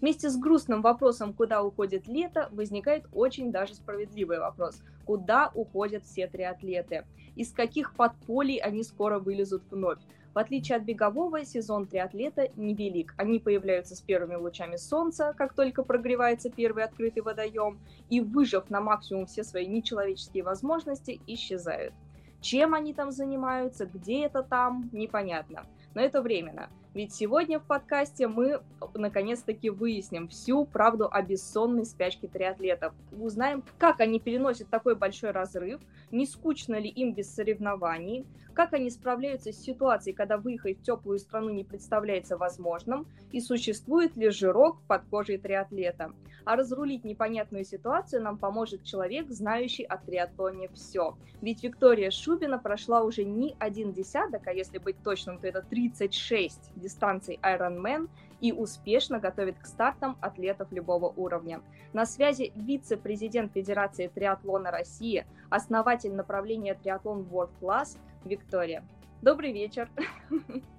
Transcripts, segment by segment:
Вместе с грустным вопросом, куда уходит лето, возникает очень даже справедливый вопрос. Куда уходят все триатлеты? Из каких подполий они скоро вылезут вновь? В отличие от бегового, сезон триатлета невелик. Они появляются с первыми лучами солнца, как только прогревается первый открытый водоем, и, выжив на максимум все свои нечеловеческие возможности, исчезают. Чем они там занимаются, где это там, непонятно. Но это временно. Ведь сегодня в подкасте мы наконец-таки выясним всю правду о бессонной спячке триатлетов. Узнаем, как они переносят такой большой разрыв, не скучно ли им без соревнований, как они справляются с ситуацией, когда выехать в теплую страну не представляется возможным, и существует ли жирок под кожей триатлета. А разрулить непонятную ситуацию нам поможет человек, знающий о триатлоне все. Ведь Виктория Шубина прошла уже не один десяток, а если быть точным, то это 36 дистанций Ironman и успешно готовит к стартам атлетов любого уровня. На связи вице-президент Федерации триатлона России, основатель направления триатлон World Class Виктория. Добрый вечер.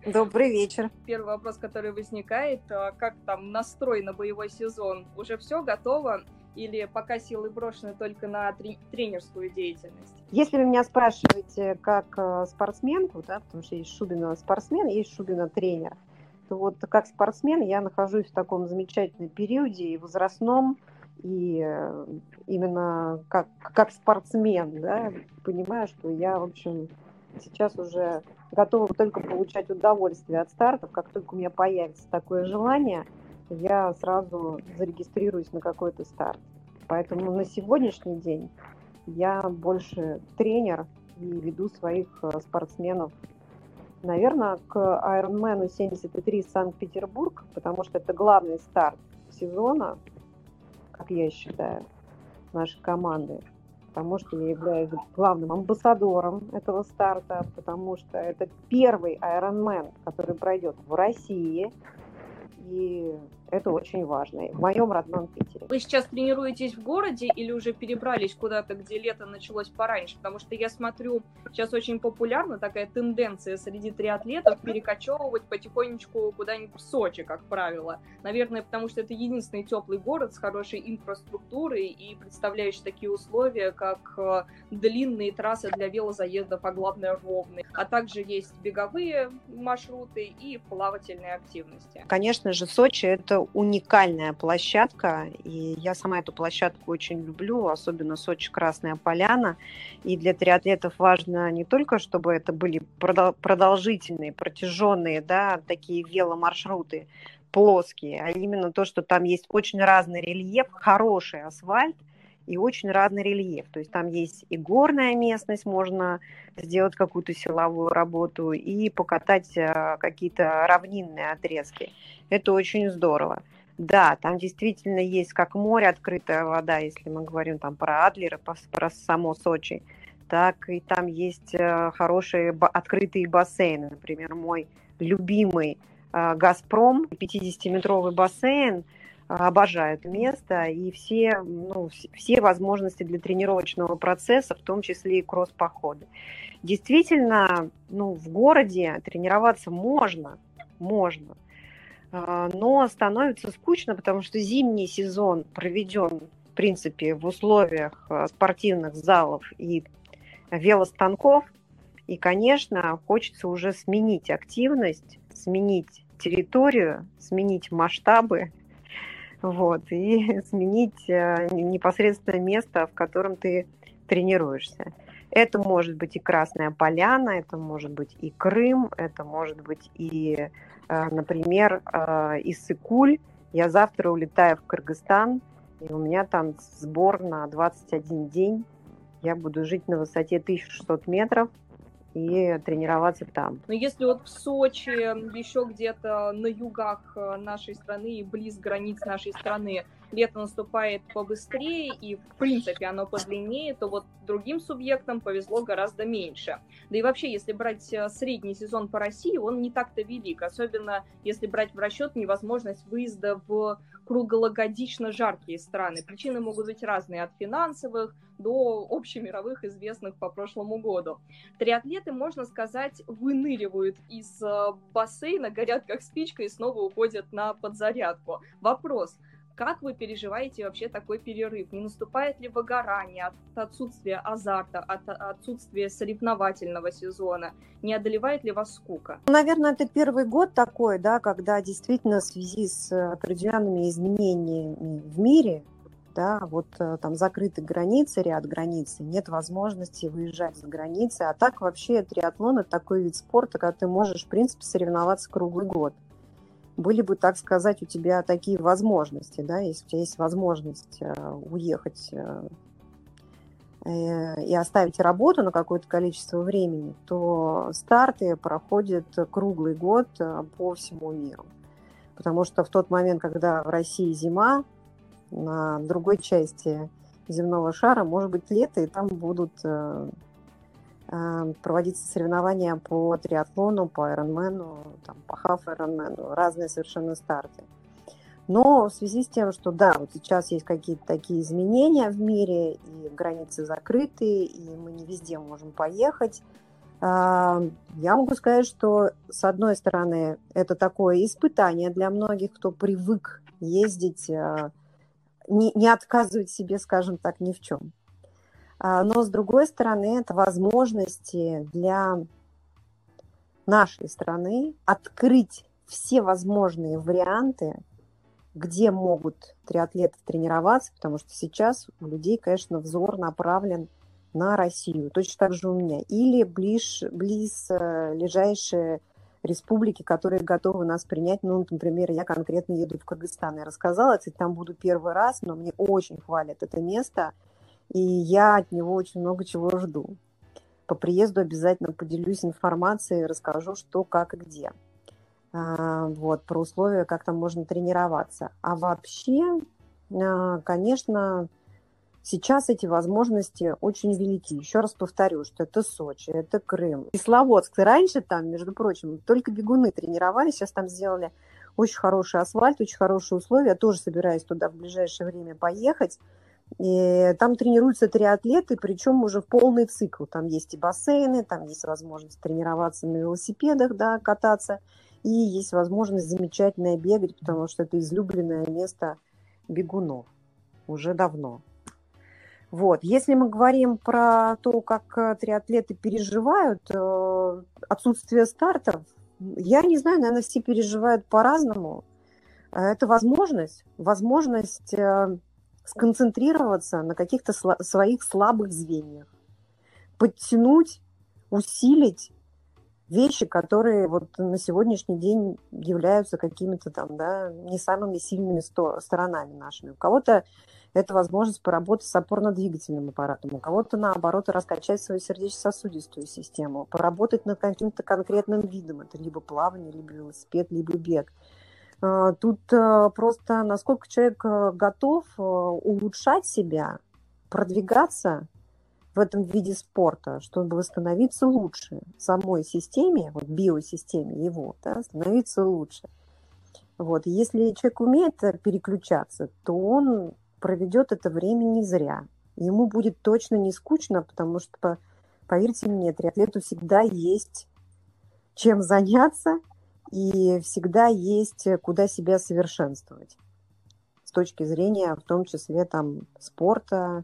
Добрый вечер. Первый вопрос, который возникает, а как там настрой на боевой сезон? Уже все готово? Или пока силы брошены только на тренерскую деятельность? Если вы меня спрашиваете как э, спортсменку, да, потому что есть Шубина спортсмен, есть Шубина тренер, то вот как спортсмен я нахожусь в таком замечательном периоде и возрастном, и э, именно как, как спортсмен, да, понимаю, что я, в общем, сейчас уже готова только получать удовольствие от стартов. Как только у меня появится такое желание, я сразу зарегистрируюсь на какой-то старт. Поэтому на сегодняшний день я больше тренер и веду своих э, спортсменов Наверное, к Ironman 73 Санкт-Петербург, потому что это главный старт сезона, как я считаю, нашей команды. Потому что я являюсь главным амбассадором этого старта, потому что это первый Ironman, который пройдет в России. И это очень важно. В моем родном Питере. Вы сейчас тренируетесь в городе или уже перебрались куда-то, где лето началось пораньше? Потому что я смотрю, сейчас очень популярна такая тенденция среди триатлетов перекочевывать потихонечку куда-нибудь в Сочи, как правило. Наверное, потому что это единственный теплый город с хорошей инфраструктурой и представляющий такие условия, как э, длинные трассы для велозаездов, а главное ровные. А также есть беговые маршруты и плавательные активности. Конечно же, Сочи это уникальная площадка, и я сама эту площадку очень люблю, особенно Сочи Красная Поляна. И для триатлетов важно не только, чтобы это были продолжительные, протяженные, да, такие веломаршруты, плоские, а именно то, что там есть очень разный рельеф, хороший асфальт и очень разный рельеф. То есть там есть и горная местность, можно сделать какую-то силовую работу, и покатать а, какие-то равнинные отрезки. Это очень здорово. Да, там действительно есть как море, открытая вода, если мы говорим там про Адлера, про само Сочи, так и там есть э, хорошие открытые бассейны. Например, мой любимый э, «Газпром», 50-метровый бассейн, обожаю это место, и все, ну, все возможности для тренировочного процесса, в том числе и кросс-походы. Действительно, ну, в городе тренироваться можно, можно – а, но становится скучно, потому что зимний сезон проведен, в принципе, в условиях а, спортивных залов и велостанков, и, конечно, хочется уже сменить активность, сменить территорию, сменить масштабы, вот, и сменить а, непосредственно место, в котором ты тренируешься. Это может быть и Красная Поляна, это может быть и Крым, это может быть и Э, например, э, из Сыкуль я завтра улетаю в Кыргызстан, и у меня там сбор на 21 день. Я буду жить на высоте 1600 метров и тренироваться там. Но если вот в Сочи, еще где-то на югах э, нашей страны и близ границ нашей страны, лето наступает побыстрее и, в принципе, оно подлиннее, то вот другим субъектам повезло гораздо меньше. Да и вообще, если брать э, средний сезон по России, он не так-то велик, особенно если брать в расчет невозможность выезда в круглогодично жаркие страны. Причины могут быть разные, от финансовых до общемировых, известных по прошлому году. Триатлеты, можно сказать, выныривают из э, бассейна, горят как спичка и снова уходят на подзарядку. Вопрос, как вы переживаете вообще такой перерыв? Не наступает ли выгорание от отсутствия азарта, от отсутствия соревновательного сезона? Не одолевает ли вас скука? Ну, наверное, это первый год такой, да, когда действительно в связи с определенными изменениями в мире, да, вот э, там закрыты границы, ряд границ, нет возможности выезжать за границы, а так вообще триатлон – это такой вид спорта, когда ты можешь, в принципе, соревноваться круглый год были бы, так сказать, у тебя такие возможности, да, если у тебя есть возможность э, уехать э, э, и оставить работу на какое-то количество времени, то старты проходят круглый год по всему миру. Потому что в тот момент, когда в России зима, на другой части земного шара может быть лето, и там будут проводиться соревнования по триатлону, по айронмену, там, по хаф айронмену, разные совершенно старты. Но в связи с тем, что да, вот сейчас есть какие-то такие изменения в мире, и границы закрыты, и мы не везде можем поехать, я могу сказать, что с одной стороны это такое испытание для многих, кто привык ездить, э, не, не отказывать себе, скажем так, ни в чем. А, но, с другой стороны, это возможности для нашей страны открыть все возможные варианты, где могут триатлеты тренироваться, потому что сейчас у людей, конечно, взор направлен на Россию. Точно так же у меня. Или близ, близ э, ближайшие республики, которые готовы нас принять. Ну, например, я конкретно еду в Кыргызстан. Я рассказала, кстати, там буду первый раз, но мне очень хвалят это место – и я от него очень много чего жду. По приезду обязательно поделюсь информацией, расскажу, что, как и где. А, вот, про условия, как там можно тренироваться. А вообще, а, конечно, сейчас эти возможности очень велики. Еще раз повторю, что это Сочи, это Крым. Кисловодск. Раньше там, между прочим, только бегуны тренировались, сейчас там сделали очень хороший асфальт, очень хорошие условия. Я тоже собираюсь туда в ближайшее время поехать. И там тренируются триатлеты, причем уже в полный цикл. Там есть и бассейны, там есть возможность тренироваться на велосипедах, да, кататься, и есть возможность замечательно бегать, потому что это излюбленное место бегунов уже давно. Вот. Если мы говорим про то, как э, триатлеты переживают э, отсутствие стартов, я не знаю, наверное, все переживают по-разному. Это возможность, возможность э, сконцентрироваться на каких-то сла- своих слабых звеньях, подтянуть, усилить вещи, которые вот на сегодняшний день являются какими-то там, да, не самыми сильными сто- сторонами нашими. У кого-то это возможность поработать с опорно-двигательным аппаратом, у кого-то, наоборот, раскачать свою сердечно-сосудистую систему, поработать над каким-то конкретным видом, это либо плавание, либо велосипед, либо бег – тут э, просто насколько человек э, готов улучшать себя, продвигаться в этом виде спорта, чтобы становиться лучше самой системе, вот биосистеме его, да, становиться лучше. Вот. если человек умеет переключаться, то он проведет это время не зря. Ему будет точно не скучно, потому что, поверьте мне, триатлету всегда есть чем заняться – и всегда есть э, куда себя совершенствовать с точки зрения, в том числе там спорта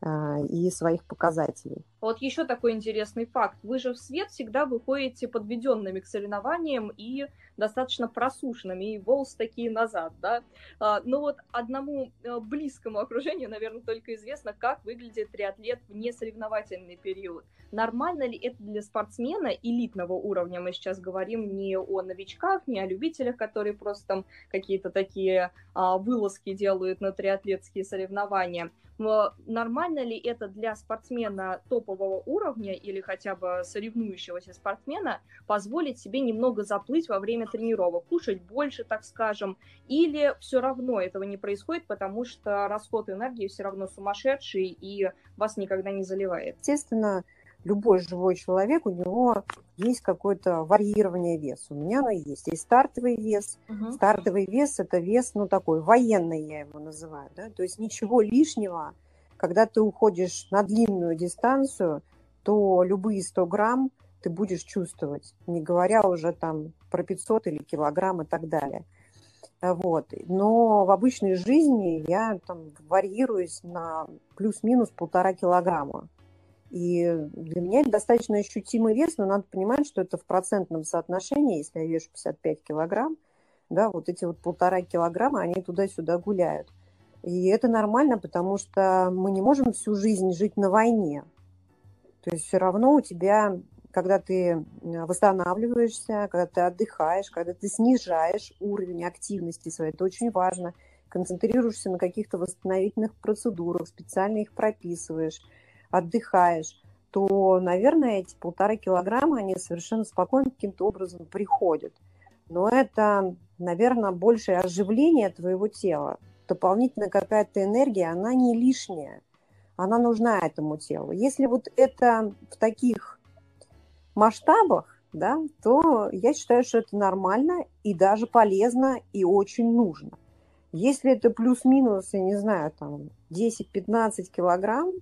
э, и своих показателей. Вот еще такой интересный факт. Вы же в свет всегда выходите подведенными к соревнованиям и достаточно просушенными, и волос такие назад, да. А, но вот одному э, близкому окружению, наверное, только известно, как выглядит триатлет в несоревновательный период. Нормально ли это для спортсмена элитного уровня? Мы сейчас говорим не о новичках, не о любителях, которые просто там какие-то такие а, вылазки делают на триатлетские соревнования. Но нормально ли это для спортсмена топ топового уровня или хотя бы соревнующегося спортсмена позволить себе немного заплыть во время тренировок, кушать больше, так скажем, или все равно этого не происходит, потому что расход энергии все равно сумасшедший и вас никогда не заливает? Естественно, любой живой человек, у него есть какое-то варьирование веса. У меня оно есть. Есть стартовый вес. Угу. Стартовый вес – это вес, ну, такой военный, я его называю. Да? То есть ничего лишнего. Когда ты уходишь на длинную дистанцию, то любые 100 грамм ты будешь чувствовать, не говоря уже там про 500 или килограмм и так далее. Вот. Но в обычной жизни я там варьируюсь на плюс-минус полтора килограмма. И для меня это достаточно ощутимый вес, но надо понимать, что это в процентном соотношении, если я вешу 55 килограмм, да, вот эти вот полтора килограмма, они туда-сюда гуляют. И это нормально, потому что мы не можем всю жизнь жить на войне. То есть все равно у тебя, когда ты восстанавливаешься, когда ты отдыхаешь, когда ты снижаешь уровень активности своей, это очень важно, концентрируешься на каких-то восстановительных процедурах, специально их прописываешь, отдыхаешь, то, наверное, эти полтора килограмма, они совершенно спокойно каким-то образом приходят. Но это, наверное, большее оживление твоего тела. Дополнительная какая-то энергия, она не лишняя. Она нужна этому телу. Если вот это в таких масштабах, да, то я считаю, что это нормально и даже полезно и очень нужно. Если это плюс-минус, я не знаю, там 10-15 килограмм,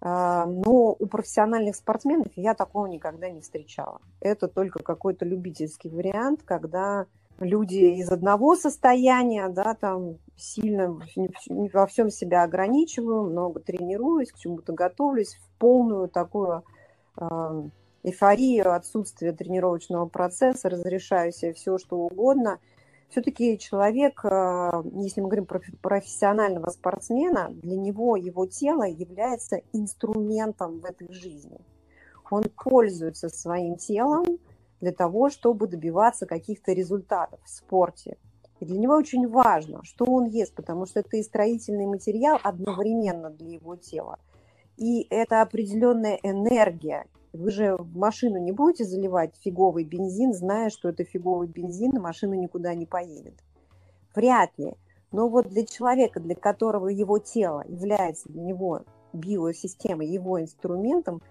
а, но у профессиональных спортсменов я такого никогда не встречала. Это только какой-то любительский вариант, когда люди из одного состояния, да, там сильно во всем себя ограничиваю, много тренируюсь, к чему-то готовлюсь, в полную такую а, эйфорию отсутствия тренировочного процесса, разрешаю себе все, что угодно – все-таки человек, э, если мы говорим про профессионального спортсмена, для него его тело является инструментом в этой жизни. Он пользуется своим телом для того, чтобы добиваться каких-то результатов в спорте. И для него очень важно, что он ест, потому что это и строительный материал одновременно для его тела. И это определенная энергия, вы же машину не будете заливать фиговый бензин, зная, что это фиговый бензин, и машина никуда не поедет. Вряд ли. Но вот для человека, для которого его тело является для него биосистемой, его инструментом,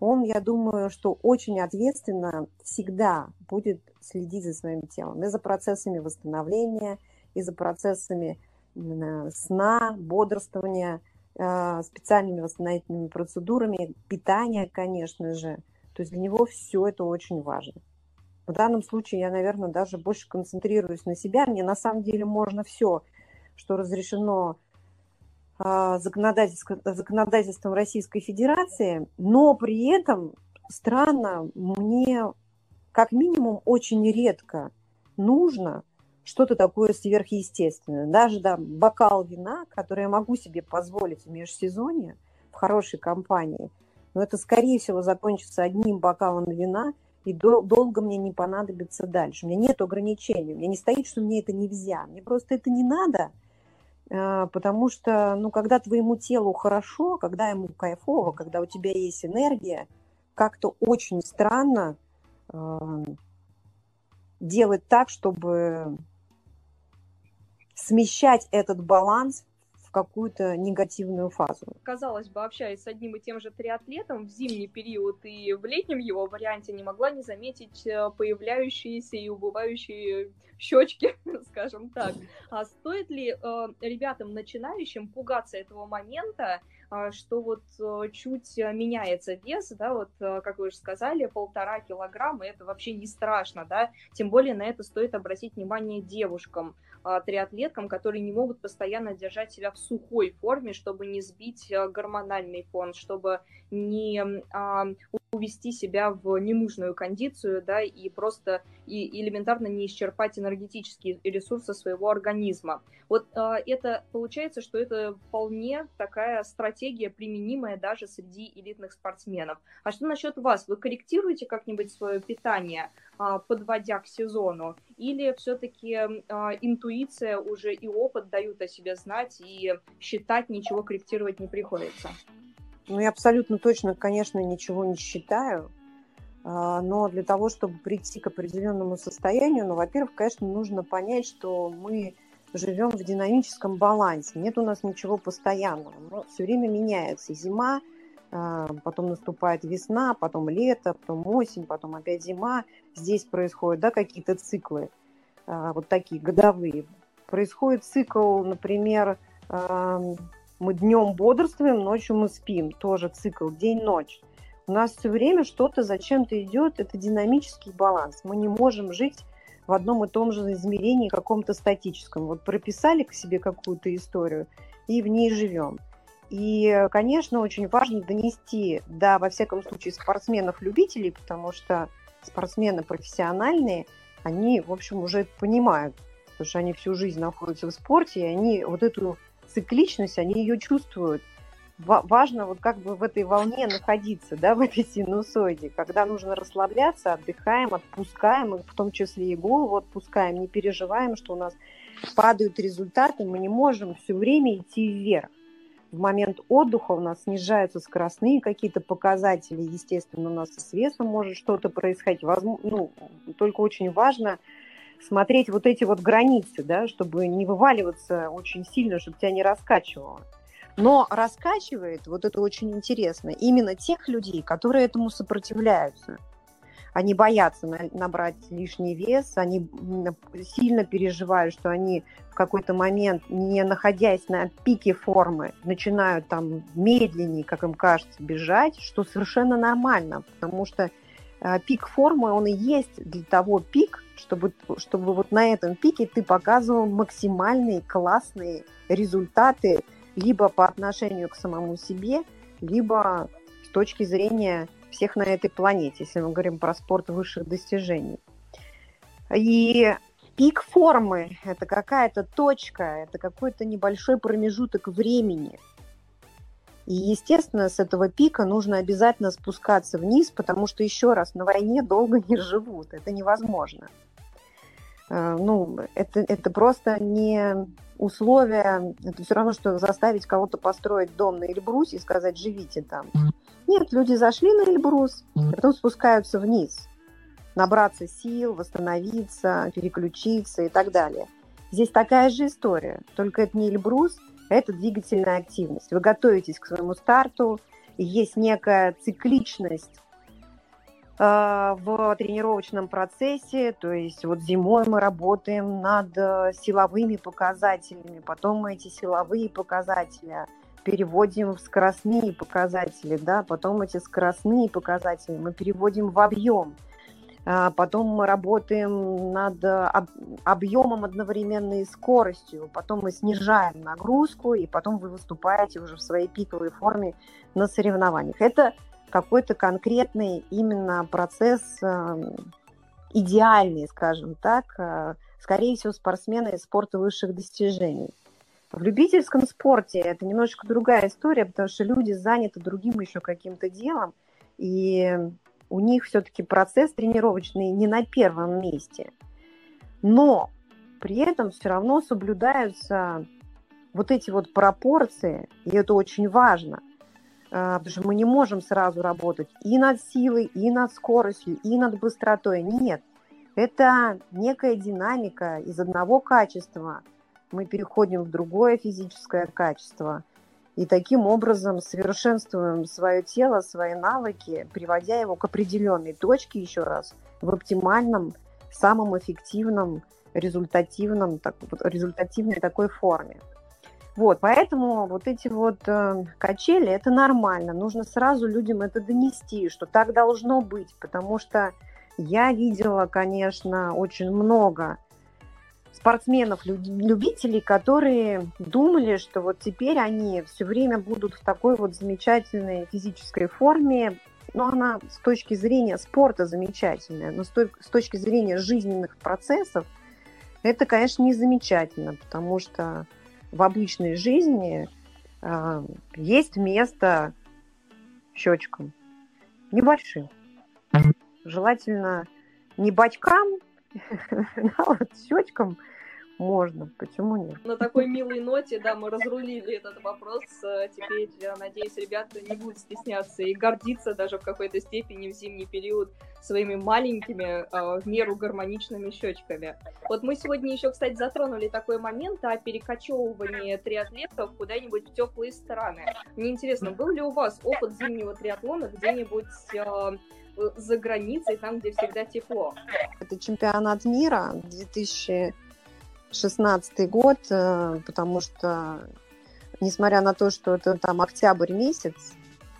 он, я думаю, что очень ответственно всегда будет следить за своим телом и за процессами восстановления, и за процессами сна, бодрствования, а, специальными восстановительными процедурами, питание, конечно же. То есть для него все это очень важно. В данном случае я, наверное, даже больше концентрируюсь на себя. Мне на самом деле можно все, что разрешено законодательством, законодательством Российской Федерации, но при этом странно, мне как минимум очень редко нужно что-то такое сверхъестественное. Даже да, бокал вина, который я могу себе позволить в межсезонье, в хорошей компании, но это, скорее всего, закончится одним бокалом вина, и дол- долго мне не понадобится дальше. У меня нет ограничений, у меня не стоит, что мне это нельзя. Мне просто это не надо, а, потому что, ну, когда твоему телу хорошо, когда ему кайфово, когда у тебя есть энергия, как-то очень странно делать так, чтобы смещать этот баланс какую-то негативную фазу. Казалось бы, общаясь с одним и тем же триатлетом в зимний период и в летнем его варианте, не могла не заметить э, появляющиеся и убывающие щечки, скажем так. А стоит ли э, ребятам начинающим пугаться этого момента, э, что вот э, чуть меняется вес, да, вот, как вы уже сказали, полтора килограмма, это вообще не страшно, да, тем более на это стоит обратить внимание девушкам, триатлеткам, которые не могут постоянно держать себя в сухой форме, чтобы не сбить а, гормональный фон, чтобы не а, увести себя в ненужную кондицию, да, и просто и элементарно не исчерпать энергетические ресурсы своего организма. Вот э, это получается, что это вполне такая стратегия, применимая даже среди элитных спортсменов. А что насчет вас? Вы корректируете как-нибудь свое питание, э, подводя к сезону? Или все-таки э, интуиция уже и опыт дают о себе знать, и считать ничего корректировать не приходится? Ну, я абсолютно точно, конечно, ничего не считаю. А, но для того, чтобы прийти к определенному состоянию, ну, во-первых, конечно, нужно понять, что мы живем в динамическом балансе. Нет у нас ничего постоянного. Но все время меняется. Зима, а, потом наступает весна, потом лето, потом осень, потом опять зима. Здесь происходят да, какие-то циклы, а, вот такие годовые. Происходит цикл, например, мы днем бодрствуем, ночью мы спим. Тоже цикл день-ночь. У нас все время что-то зачем-то идет, это динамический баланс. Мы не можем жить в одном и том же измерении каком-то статическом. Вот прописали к себе какую-то историю и в ней живем. И, конечно, очень важно донести, да, во всяком случае, спортсменов-любителей, потому что спортсмены профессиональные, они, в общем, уже это понимают, потому что они всю жизнь находятся в спорте, и они вот эту цикличность, они ее чувствуют. Важно вот как бы в этой волне находиться, да, в этой синусоиде. Когда нужно расслабляться, отдыхаем, отпускаем, в том числе и голову отпускаем, не переживаем, что у нас падают результаты, мы не можем все время идти вверх. В момент отдыха у нас снижаются скоростные какие-то показатели, естественно, у нас и с весом может что-то происходить. Возможно, ну, только очень важно смотреть вот эти вот границы, да, чтобы не вываливаться очень сильно, чтобы тебя не раскачивало. Но раскачивает, вот это очень интересно, именно тех людей, которые этому сопротивляются. Они боятся набрать лишний вес, они сильно переживают, что они в какой-то момент, не находясь на пике формы, начинают там медленнее, как им кажется, бежать, что совершенно нормально, потому что а, пик формы, он и есть для того пик, чтобы, чтобы вот на этом пике ты показывал максимальные классные результаты либо по отношению к самому себе, либо с точки зрения всех на этой планете, если мы говорим про спорт высших достижений. И пик формы – это какая-то точка, это какой-то небольшой промежуток времени – и, естественно, с этого пика нужно обязательно спускаться вниз, потому что, еще раз, на войне долго не живут. Это невозможно. Э, ну, это, это просто не условия, это все равно, что заставить кого-то построить дом на Эльбрусе и сказать, живите там. Нет, люди зашли на Эльбрус, а потом спускаются вниз. Набраться сил, восстановиться, переключиться и так далее. Здесь такая же история, только это не Эльбрус – это двигательная активность. Вы готовитесь к своему старту, есть некая цикличность в тренировочном процессе, то есть вот зимой мы работаем над э, силовыми показателями, потом мы эти силовые показатели переводим в скоростные показатели, да, потом эти скоростные показатели мы переводим в объем – а, потом мы работаем над объемом одновременно и скоростью. Потом мы снижаем нагрузку, и потом вы выступаете уже в своей пиковой форме на соревнованиях. Это какой-то конкретный именно процесс эм, идеальный, скажем так, э, скорее всего, спортсмены из спорта высших достижений. В любительском спорте это немножечко другая история, потому что люди заняты другим еще каким-то делом, и у них все-таки процесс тренировочный не на первом месте. Но при этом все равно соблюдаются вот эти вот пропорции, и это очень важно, потому что мы не можем сразу работать и над силой, и над скоростью, и над быстротой. Нет, это некая динамика из одного качества. Мы переходим в другое физическое качество – и таким образом совершенствуем свое тело, свои навыки, приводя его к определенной точке, еще раз, в оптимальном, самом эффективном, результативном, так, результативной такой форме. Вот, поэтому вот эти вот э, качели, это нормально. Нужно сразу людям это донести, что так должно быть, потому что я видела, конечно, очень много спортсменов, любителей, которые думали, что вот теперь они все время будут в такой вот замечательной физической форме, но она с точки зрения спорта замечательная, но с, точки зрения жизненных процессов это, конечно, не замечательно, потому что в обычной жизни э, есть место щечкам небольшим. Желательно не бачкам, а вот щечкам можно, почему нет? На такой милой ноте, да, мы разрулили этот вопрос. Э, теперь, я надеюсь, ребята не будут стесняться и гордиться даже в какой-то степени в зимний период своими маленькими, э, в меру гармоничными щечками. Вот мы сегодня еще, кстати, затронули такой момент о перекочевывании триатлетов куда-нибудь в теплые страны. Мне интересно, был ли у вас опыт зимнего триатлона где-нибудь э, за границей, там, где всегда тепло? Это чемпионат мира 2000 шестнадцатый год, э, потому что, несмотря на то, что это там октябрь месяц,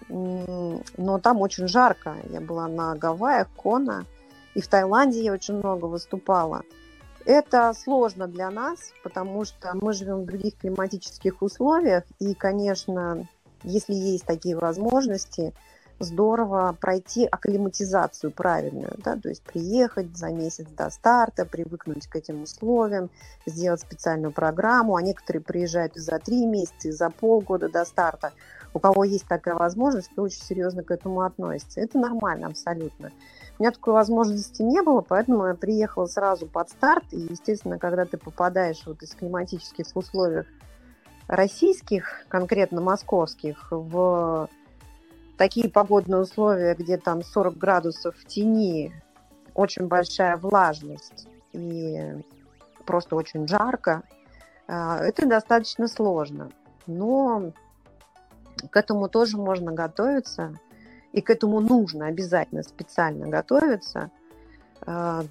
но там очень жарко. Я была на Гавайях, Кона, и в Таиланде я очень много выступала. Это сложно для нас, потому что мы живем в других климатических условиях, и, конечно, если есть такие возможности, здорово пройти акклиматизацию правильную, да, то есть приехать за месяц до старта, привыкнуть к этим условиям, сделать специальную программу, а некоторые приезжают за три месяца, за полгода до старта. У кого есть такая возможность, то очень серьезно к этому относится. Это нормально абсолютно. У меня такой возможности не было, поэтому я приехала сразу под старт. И, естественно, когда ты попадаешь вот из климатических условий российских, конкретно московских, в такие погодные условия, где там 40 градусов в тени, очень большая влажность и просто очень жарко, а, это достаточно сложно. Но к этому тоже можно готовиться, и к этому нужно обязательно специально готовиться. А,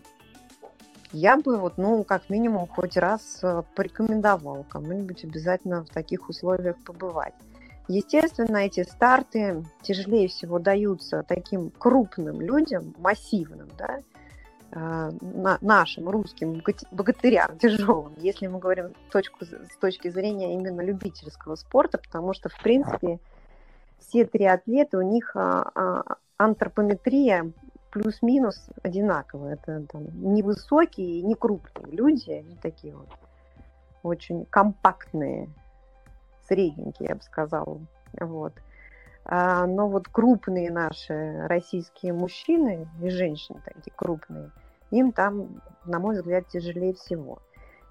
я бы вот, ну, как минимум, хоть раз а, порекомендовала кому-нибудь обязательно в таких условиях побывать. Естественно, эти старты тяжелее всего даются таким крупным людям, массивным, да, а, нашим русским богатырям тяжелым, если мы говорим точку, с точки зрения именно любительского спорта, потому что, в принципе, все три атлета, у них а, а, антропометрия плюс-минус одинаковая. Это там, невысокие, не крупные люди, они такие вот очень компактные, средненькие, я бы сказала. Вот. А, но вот крупные наши российские мужчины и женщины такие крупные, им там, на мой взгляд, тяжелее всего.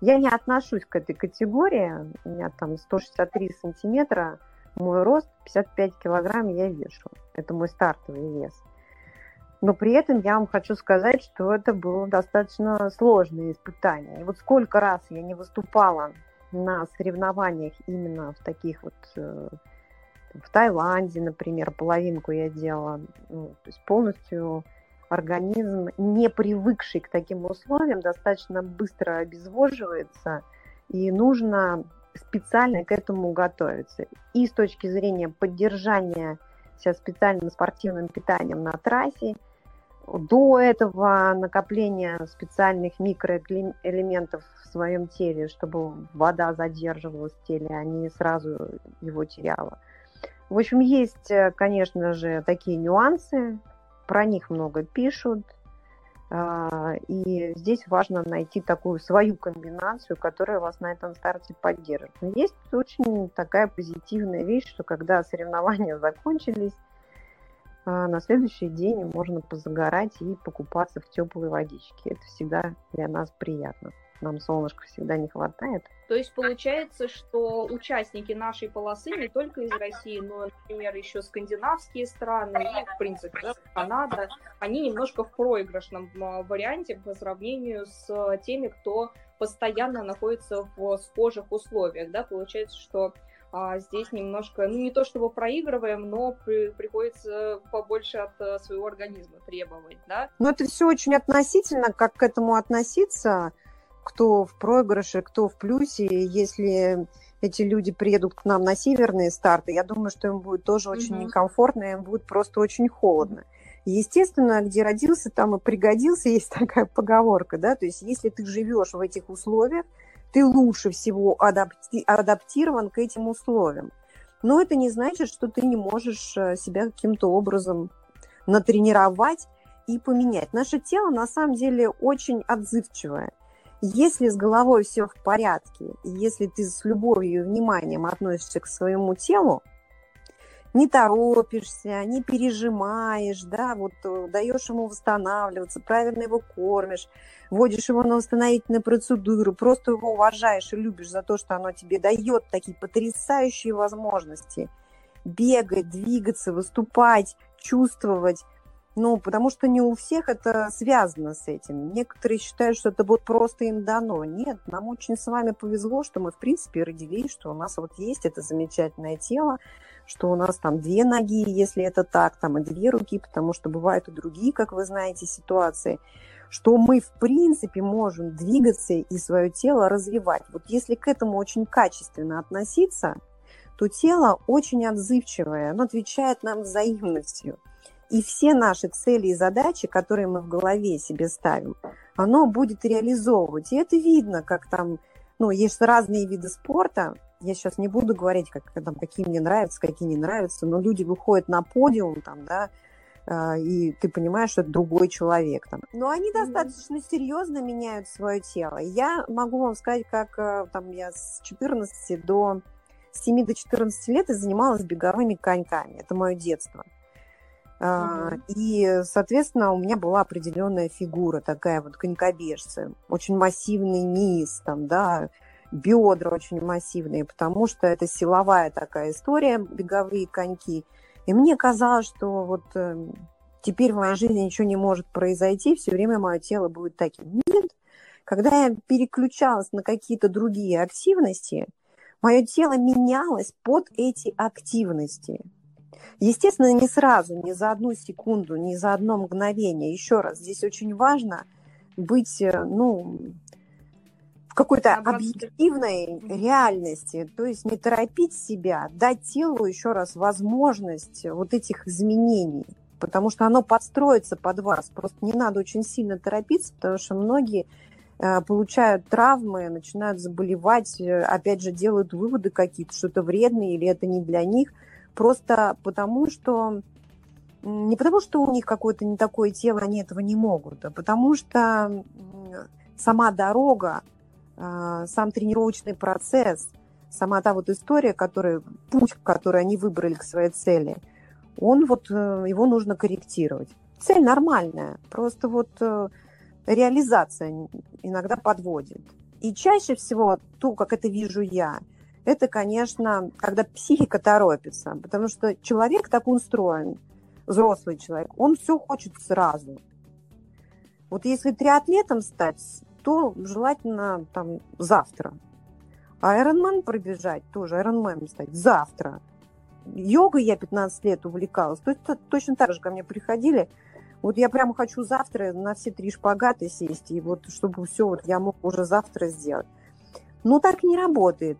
Я не отношусь к этой категории. У меня там 163 сантиметра, мой рост 55 килограмм я вешу. Это мой стартовый вес. Но при этом я вам хочу сказать, что это было достаточно сложное испытание. И вот сколько раз я не выступала на соревнованиях именно в таких вот э, в Таиланде, например, половинку я делала, ну, то есть полностью организм, не привыкший к таким условиям, достаточно быстро обезвоживается, и нужно специально к этому готовиться. И с точки зрения поддержания себя специальным спортивным питанием на трассе, до этого накопления специальных микроэлементов в своем теле, чтобы вода задерживалась в теле, а не сразу его теряла. В общем, есть, э, конечно же, такие нюансы, про них много пишут, а, и здесь важно найти такую свою комбинацию, которая вас на этом старте поддержит. Есть очень такая позитивная вещь, что когда соревнования закончились, а, на следующий день можно позагорать и покупаться в теплой водичке. Это всегда для нас приятно. Нам солнышка всегда не хватает. То есть получается, что участники нашей полосы не только из России, но, например, еще скандинавские страны и, в принципе, да, Канада, они немножко в проигрышном а, варианте по сравнению с теми, кто постоянно находится в схожих условиях. Да? Получается, что а здесь немножко, ну не то чтобы проигрываем, но при, приходится побольше от э, своего организма требовать, да. Ну это все очень относительно, как к этому относиться, кто в проигрыше, кто в плюсе, если эти люди приедут к нам на северные старты, я думаю, что им будет тоже очень mm-hmm. некомфортно, им будет просто очень холодно. Естественно, где родился, там и пригодился, есть такая поговорка, да, то есть если ты живешь в этих условиях, ты лучше всего адапти- адаптирован к этим условиям. Но это не значит, что ты не можешь э, себя каким-то образом натренировать и поменять. Наше тело на самом деле очень отзывчивое. Если с головой все в порядке, если ты с любовью и вниманием относишься к своему телу, не торопишься, не пережимаешь, да, вот э, даешь ему восстанавливаться, правильно его кормишь, вводишь его на восстановительные процедуры, просто его уважаешь и любишь за то, что оно тебе дает такие потрясающие возможности бегать, двигаться, выступать, чувствовать. Ну, потому что не у всех это связано с этим. Некоторые считают, что это вот просто им дано. Нет, нам очень с вами повезло, что мы, в принципе, родились, что у нас вот есть это замечательное тело, что у нас там две ноги, если это так, там и две руки, потому что бывают и другие, как вы знаете, ситуации, что мы, в принципе, можем двигаться и свое тело развивать. Вот если к этому очень качественно относиться, то тело очень отзывчивое, оно отвечает нам взаимностью. И все наши цели и задачи, которые мы в голове себе ставим, оно будет реализовывать. И это видно, как там, ну, есть разные виды спорта. Я сейчас не буду говорить, как, там, какие мне нравятся, какие не нравятся, но люди выходят на подиум, там, да, а, и ты понимаешь, что это другой человек. Там. Но они достаточно серьезно меняют свое тело. Я могу вам сказать, как э, там, я с 14 до 7 до 14 лет я занималась беговыми коньками. Это мое детство. Uh-huh. И, соответственно, у меня была определенная фигура, такая вот конькобежца, очень массивный низ, там, да, бедра очень массивные, потому что это силовая такая история, беговые коньки. И мне казалось, что вот э, теперь в моей жизни ничего не может произойти, все время мое тело будет таким. Нет. Когда я переключалась на какие-то другие активности, мое тело менялось под эти активности. Естественно, не сразу, не за одну секунду, не за одно мгновение. Еще раз, здесь очень важно быть, э, ну, какой-то объективной реальности, то есть не торопить себя, дать телу еще раз возможность вот этих изменений, потому что оно подстроится под вас. Просто не надо очень сильно торопиться, потому что многие э, получают травмы, начинают заболевать, э, опять же делают выводы какие-то, что это вредно или это не для них – Просто потому, что не потому, что у них какое-то не такое тело, они этого не могут, а потому что сама дорога, сам тренировочный процесс, сама та вот история, который, путь, который они выбрали к своей цели, он вот, э, его нужно корректировать. Цель нормальная, просто вот э, реализация иногда подводит. И чаще всего, то, как это вижу я, это, конечно, когда психика торопится, потому что человек так устроен, взрослый человек, он все хочет сразу. Вот если триатлетом стать, то желательно там завтра. А Ironman пробежать тоже, Ironman стать завтра. Йогой я 15 лет увлекалась. То есть точно так же ко мне приходили. Вот я прямо хочу завтра на все три шпагаты сесть, и вот чтобы все вот я мог уже завтра сделать. Но так не работает.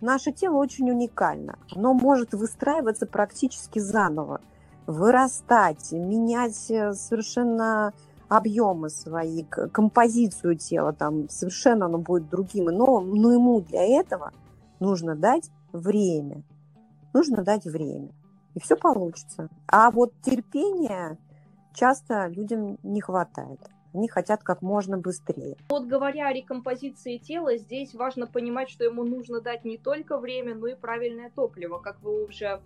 Наше тело очень уникально. Оно может выстраиваться практически заново, вырастать, менять э, совершенно объемы свои, композицию тела, там совершенно оно будет другим. Но, но ему для этого нужно дать время. Нужно дать время. И все получится. А вот терпения часто людям не хватает. Они хотят как можно быстрее. Вот говоря о рекомпозиции тела, здесь важно понимать, что ему нужно дать не только время, но и правильное топливо. Как вы уже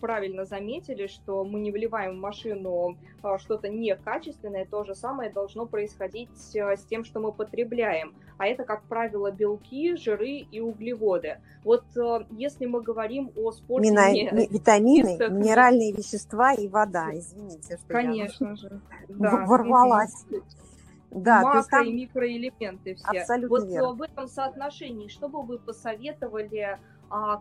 правильно заметили, что мы не вливаем в машину а, что-то некачественное, то же самое должно происходить а, с тем, что мы потребляем. А это, как правило, белки, жиры и углеводы. Вот а, если мы говорим о спорте... Мина... Не... Витамины, чисто... минеральные вещества и вода, извините, что Конечно я же. Да. ворвалась. Да, макро- там... и микроэлементы все. Абсолютно вот верно. в этом соотношении, что бы вы посоветовали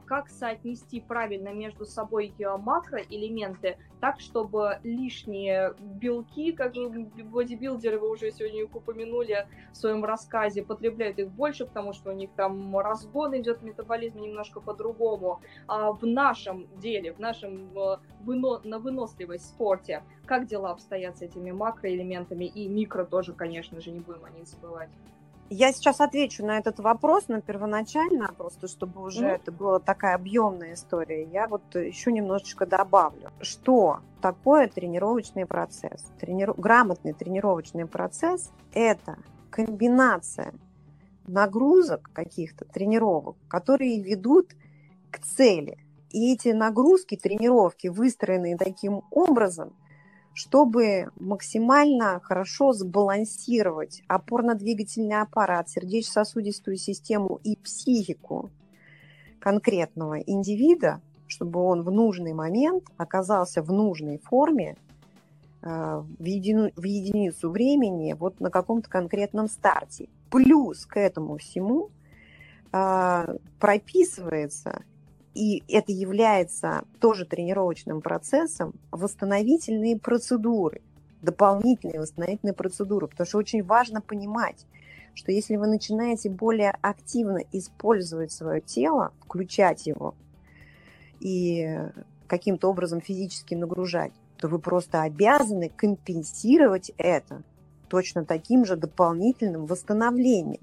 как соотнести правильно между собой э, макроэлементы, так, чтобы лишние белки, как бодибилдеры, вы уже сегодня их упомянули в своем рассказе, потребляют их больше, потому что у них там разгон идет метаболизм немножко по-другому. А в нашем деле, в нашем э, выно, на выносливость спорте, как дела обстоят с этими макроэлементами и микро тоже, конечно же, не будем о них забывать. Я сейчас отвечу на этот вопрос, но первоначально, просто чтобы уже mm это была такая объемная история, я вот еще немножечко добавлю. Что такое тренировочный процесс? Трениру... Грамотный тренировочный процесс – это комбинация нагрузок каких-то, тренировок, которые ведут к цели. И эти нагрузки, тренировки выстроены таким образом, чтобы максимально хорошо сбалансировать опорно-двигательный аппарат, сердечно-сосудистую систему и психику конкретного индивида, чтобы он в нужный момент оказался в нужной форме, э, в, едини, в единицу времени, вот на каком-то конкретном старте. Плюс к этому всему э, прописывается и это является тоже тренировочным процессом, восстановительные процедуры, дополнительные восстановительные процедуры, потому что очень важно понимать, что если вы начинаете более активно использовать свое тело, включать его и каким-то образом физически нагружать, то вы просто обязаны компенсировать это точно таким же дополнительным восстановлением.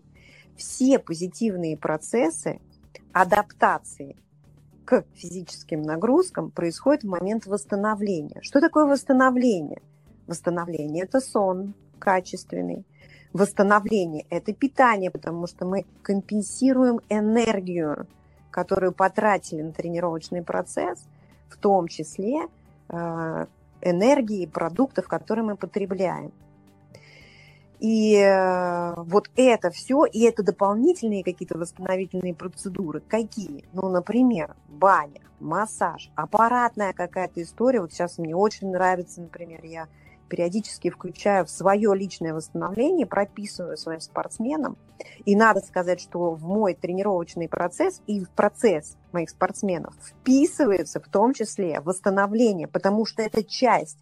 Все позитивные процессы адаптации к физическим нагрузкам происходит в момент восстановления. Что такое восстановление? Восстановление – это сон качественный. Восстановление – это питание, потому что мы компенсируем энергию, которую потратили на тренировочный процесс, в том числе э, энергии продуктов, которые мы потребляем. И э, вот это все, и это дополнительные какие-то восстановительные процедуры. Какие? Ну, например, баня, массаж, аппаратная какая-то история. Вот сейчас мне очень нравится, например, я периодически включаю в свое личное восстановление, прописываю своим спортсменам. И надо сказать, что в мой тренировочный процесс и в процесс моих спортсменов вписывается в том числе восстановление, потому что это часть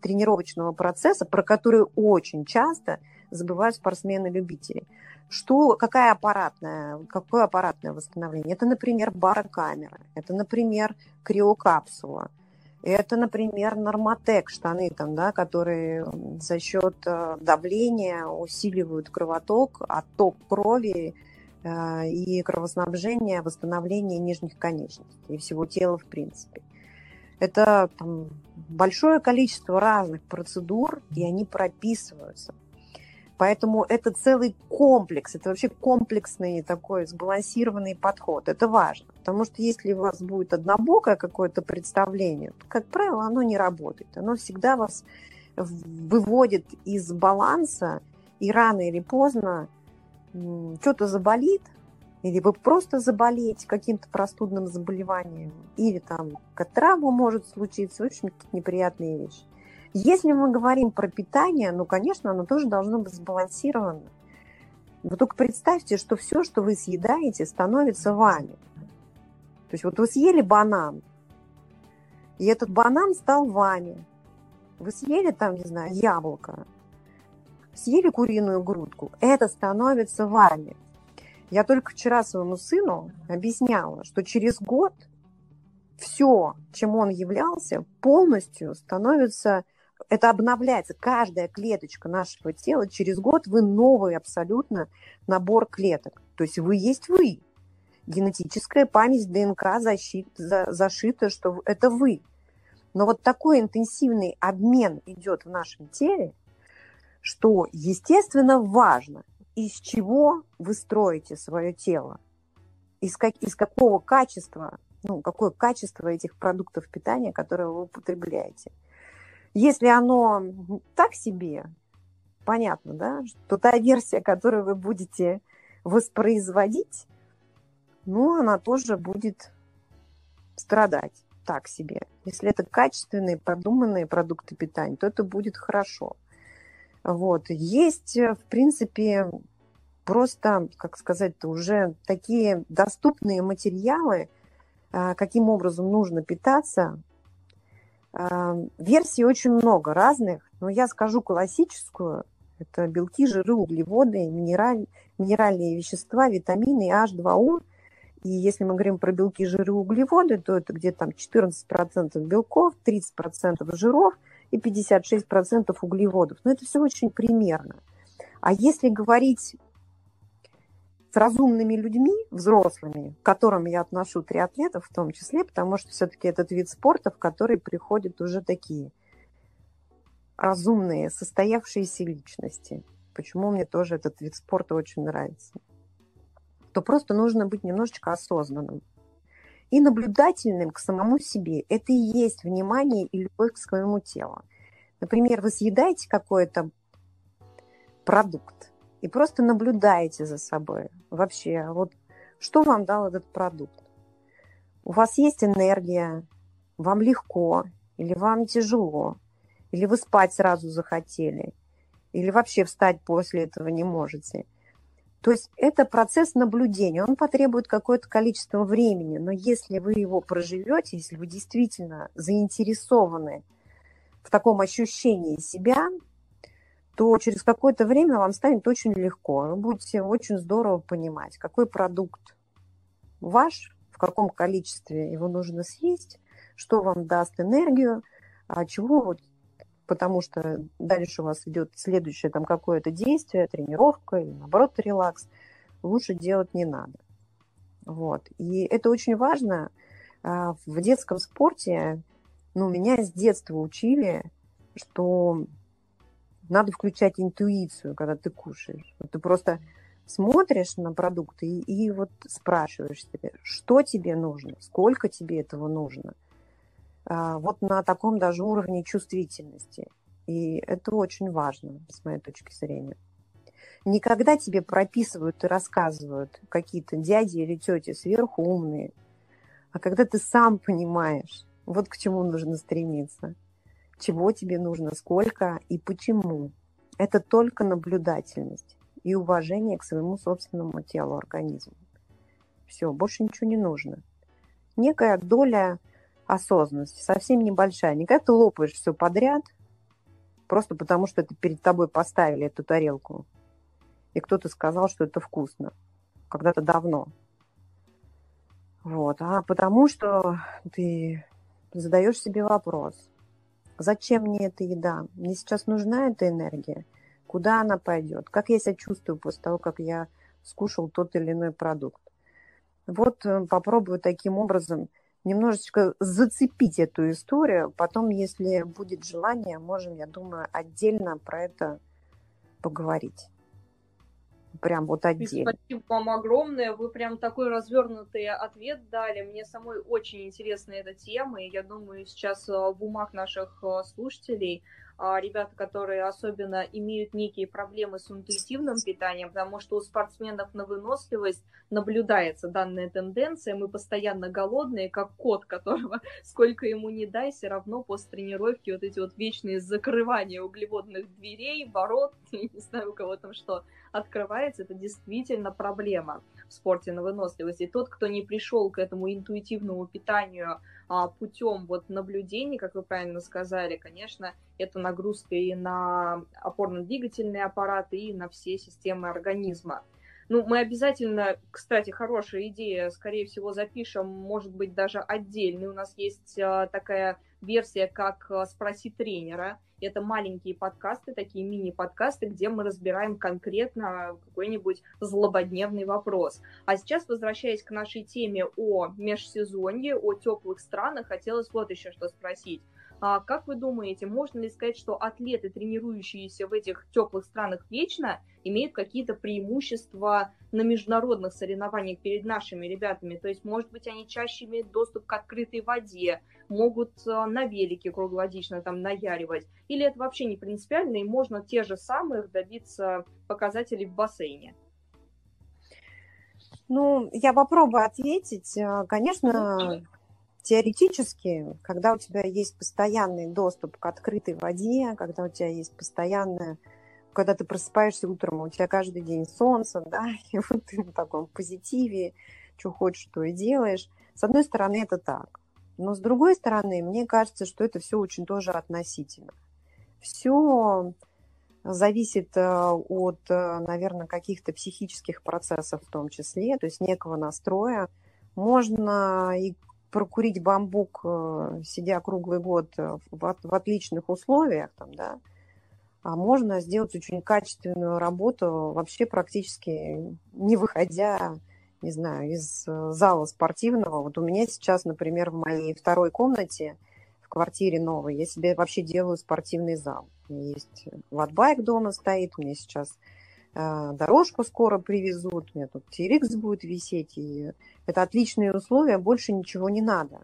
тренировочного процесса, про которую очень часто – забывают спортсмены-любители. Что, какая аппаратная, какое аппаратное восстановление? Это, например, барокамера, это, например, криокапсула, это, например, нормотек, штаны, там, да, которые за счет э, давления усиливают кровоток, отток крови э, и кровоснабжение, восстановление нижних конечностей и всего тела в принципе. Это там, большое количество разных процедур, и они прописываются. Поэтому это целый комплекс, это вообще комплексный такой сбалансированный подход. Это важно, потому что если у вас будет однобокое какое-то представление, то, как правило, оно не работает. Оно всегда вас выводит из баланса, и рано или поздно что-то заболит, или вы просто заболеете каким-то простудным заболеванием, или там травма может случиться, в общем, какие-то неприятные вещи. Если мы говорим про питание, ну, конечно, оно тоже должно быть сбалансировано. Вы только представьте, что все, что вы съедаете, становится вами. То есть вот вы съели банан, и этот банан стал вами. Вы съели там, не знаю, яблоко, съели куриную грудку, это становится вами. Я только вчера своему сыну объясняла, что через год все, чем он являлся, полностью становится это обновляется. Каждая клеточка нашего тела, через год вы новый абсолютно набор клеток. То есть вы есть вы. Генетическая память ДНК защит, за, зашита, что это вы. Но вот такой интенсивный обмен идет в нашем теле, что, естественно, важно, из чего вы строите свое тело, из, как, из какого качества, ну, какое качество этих продуктов питания, которые вы употребляете – если оно так себе, понятно, да, что та версия, которую вы будете воспроизводить, ну, она тоже будет страдать так себе. Если это качественные, продуманные продукты питания, то это будет хорошо. Вот. Есть, в принципе, просто, как сказать-то, уже такие доступные материалы, а, каким образом нужно питаться, Версий очень много разных, но я скажу классическую. Это белки, жиры, углеводы, минераль, минеральные вещества, витамины, H2O. И если мы говорим про белки, жиры, углеводы, то это где-то там 14% белков, 30% жиров и 56% углеводов. Но это все очень примерно. А если говорить с разумными людьми, взрослыми, к которым я отношу триатлетов в том числе, потому что все-таки этот вид спорта, в который приходят уже такие разумные, состоявшиеся личности. Почему мне тоже этот вид спорта очень нравится. То просто нужно быть немножечко осознанным. и наблюдательным к самому себе. Это и есть внимание и любовь к своему телу. Например, вы съедаете какой-то продукт и просто наблюдаете за собой. Вообще, вот что вам дал этот продукт? У вас есть энергия, вам легко или вам тяжело, или вы спать сразу захотели, или вообще встать после этого не можете – то есть это процесс наблюдения, он потребует какое-то количество времени, но если вы его проживете, если вы действительно заинтересованы в таком ощущении себя, то через какое-то время вам станет очень легко. Вы будете очень здорово понимать, какой продукт ваш, в каком количестве его нужно съесть, что вам даст энергию, а чего вот потому что дальше у вас идет следующее там какое-то действие, тренировка или наоборот релакс, лучше делать не надо. Вот. И это очень важно. А, в детском спорте, ну, меня с детства учили, что надо включать интуицию, когда ты кушаешь. Ты просто смотришь на продукты и, и вот спрашиваешь себе, что тебе нужно, сколько тебе этого нужно – а, вот на таком даже уровне чувствительности. И это очень важно, с моей точки зрения. Никогда тебе прописывают и рассказывают какие-то дяди или тети сверху умные, а когда ты сам понимаешь, вот к чему нужно стремиться, чего тебе нужно, сколько и почему. Это только наблюдательность и уважение к своему собственному телу, организму. Все, больше ничего не нужно. Некая доля осознанности, совсем небольшая. Не когда ты лопаешь все подряд, просто потому что это перед тобой поставили эту тарелку, и кто-то сказал, что это вкусно, когда-то давно. Вот, а потому что ты задаешь себе вопрос, зачем мне эта еда? Мне сейчас нужна эта энергия? Куда она пойдет? Как я себя чувствую после того, как я скушал тот или иной продукт? Вот э, попробую таким образом – немножечко зацепить эту историю. Потом, если будет желание, можем, я думаю, отдельно про это поговорить. Прям вот отдельно. Спасибо вам огромное. Вы прям такой развернутый ответ дали. Мне самой очень интересна эта тема, и я думаю, сейчас в умах наших э, слушателей ребята, которые особенно имеют некие проблемы с интуитивным питанием, потому что у спортсменов на выносливость наблюдается данная тенденция. Мы постоянно голодные, как кот, которого сколько ему не дай, все равно после тренировки вот эти вот вечные закрывания углеводных дверей, ворот, не знаю, у кого там что, открывается, это действительно проблема в спорте на выносливость. И тот, кто не пришел к этому интуитивному питанию а, путем вот наблюдений, как вы правильно сказали, конечно, это нагрузка и на опорно-двигательные аппараты, и на все системы организма. Ну, мы обязательно, кстати, хорошая идея, скорее всего, запишем, может быть, даже отдельный. У нас есть а, такая версия, как а, «Спроси тренера». Это маленькие подкасты, такие мини-подкасты, где мы разбираем конкретно какой-нибудь злободневный вопрос. А сейчас, возвращаясь к нашей теме о межсезонье, о теплых странах, хотелось вот еще что спросить. А как вы думаете, можно ли сказать, что атлеты, тренирующиеся в этих теплых странах вечно, имеют какие-то преимущества на международных соревнованиях перед нашими ребятами? То есть, может быть, они чаще имеют доступ к открытой воде, могут э, на велике круглогодично там наяривать? Или это вообще не принципиально, и можно те же самых добиться показателей в бассейне? Ну, я попробую ответить. Э, конечно, теоретически, когда у тебя есть постоянный доступ к открытой воде, когда у тебя есть постоянная когда ты просыпаешься утром, у тебя каждый день солнце, да, и вот ты на таком позитиве, что хочешь, то и делаешь. С одной стороны, это так. Но с другой стороны, мне кажется, что это все очень тоже относительно. Все зависит э, от, э, наверное, каких-то психических процессов в том числе, то есть некого настроя. Можно и прокурить бамбук, э, сидя круглый год в, в отличных условиях, там, да, а можно сделать очень качественную работу, вообще практически не выходя не знаю, из э, зала спортивного. Вот у меня сейчас, например, в моей второй комнате в квартире новой, я себе вообще делаю спортивный зал. Есть ватбайк дома стоит, у меня сейчас э, дорожку скоро привезут, у меня тут TRX будет висеть, и это отличные условия, больше ничего не надо.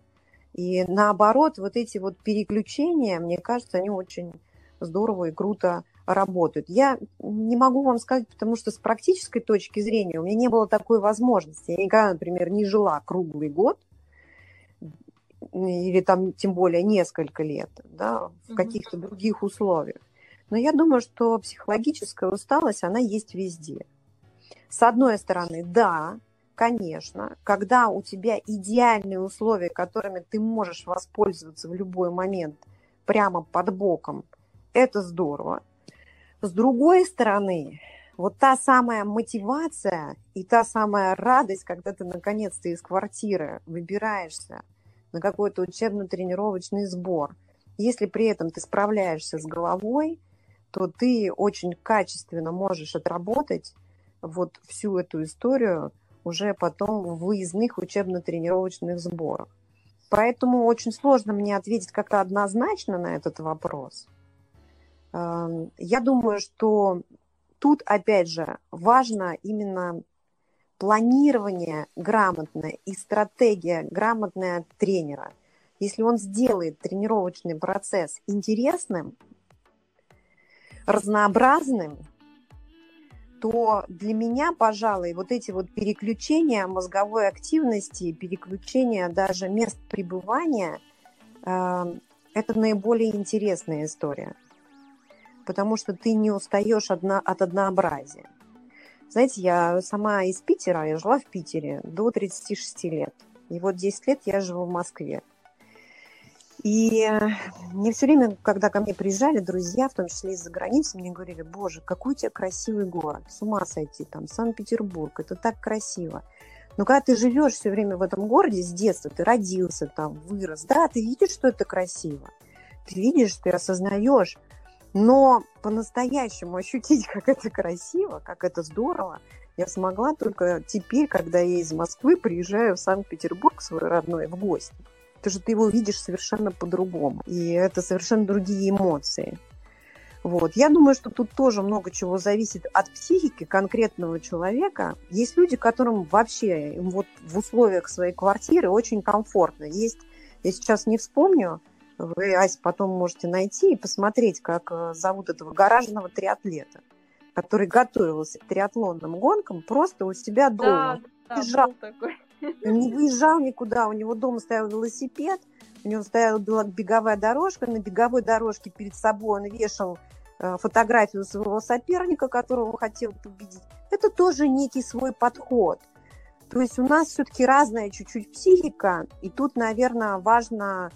И наоборот, вот эти вот переключения, мне кажется, они очень здорово и круто работают. Я не могу вам сказать, потому что с практической точки зрения у меня не было такой возможности. Я никогда, например, не жила круглый год, или там тем более несколько лет, да, в каких-то других условиях. Но я думаю, что психологическая усталость, она есть везде. С одной стороны, да, конечно, когда у тебя идеальные условия, которыми ты можешь воспользоваться в любой момент, прямо под боком, это здорово. С другой стороны, вот та самая мотивация и та самая радость, когда ты наконец-то из квартиры выбираешься на какой-то учебно-тренировочный сбор, если при этом ты справляешься с головой, то ты очень качественно можешь отработать вот всю эту историю уже потом в выездных учебно-тренировочных сборах. Поэтому очень сложно мне ответить как-то однозначно на этот вопрос. Эм, я думаю, что тут, опять же, важно именно планирование грамотное и стратегия грамотная тренера. Если он сделает тренировочный процесс интересным, разнообразным, то для меня, пожалуй, вот эти вот переключения мозговой активности, переключения даже мест пребывания, э, это наиболее интересная история, потому что ты не устаешь одно, от однообразия. Знаете, я сама из Питера, я жила в Питере до 36 лет. И вот 10 лет я живу в Москве. И э, мне все время, когда ко мне приезжали друзья, в том числе из-за границы, мне говорили, боже, какой у тебя красивый город, с ума сойти, там, Санкт-Петербург, это так красиво. Но когда ты живешь все время в этом городе с детства, ты родился там, вырос, да, ты видишь, что это красиво, ты видишь, ты осознаешь, но по-настоящему ощутить, как это красиво, как это здорово, я смогла только теперь, когда я из Москвы приезжаю в Санкт-Петербург свой родной в гости потому что ты его видишь совершенно по-другому. И это совершенно другие эмоции. Вот. Я думаю, что тут тоже много чего зависит от психики конкретного человека. Есть люди, которым вообще вот в условиях своей квартиры очень комфортно. Есть, я сейчас не вспомню, вы, Ась, потом можете найти и посмотреть, как э, зовут этого гаражного триатлета, который готовился к триатлонным гонкам просто у себя дома. Да, да, был такой. Не выезжал никуда, у него дома стоял велосипед, у него стояла была беговая дорожка, на беговой дорожке перед собой он вешал э, фотографию своего соперника, которого хотел победить. Это тоже некий свой подход. То есть у нас все-таки разная чуть-чуть психика, и тут, наверное, важно,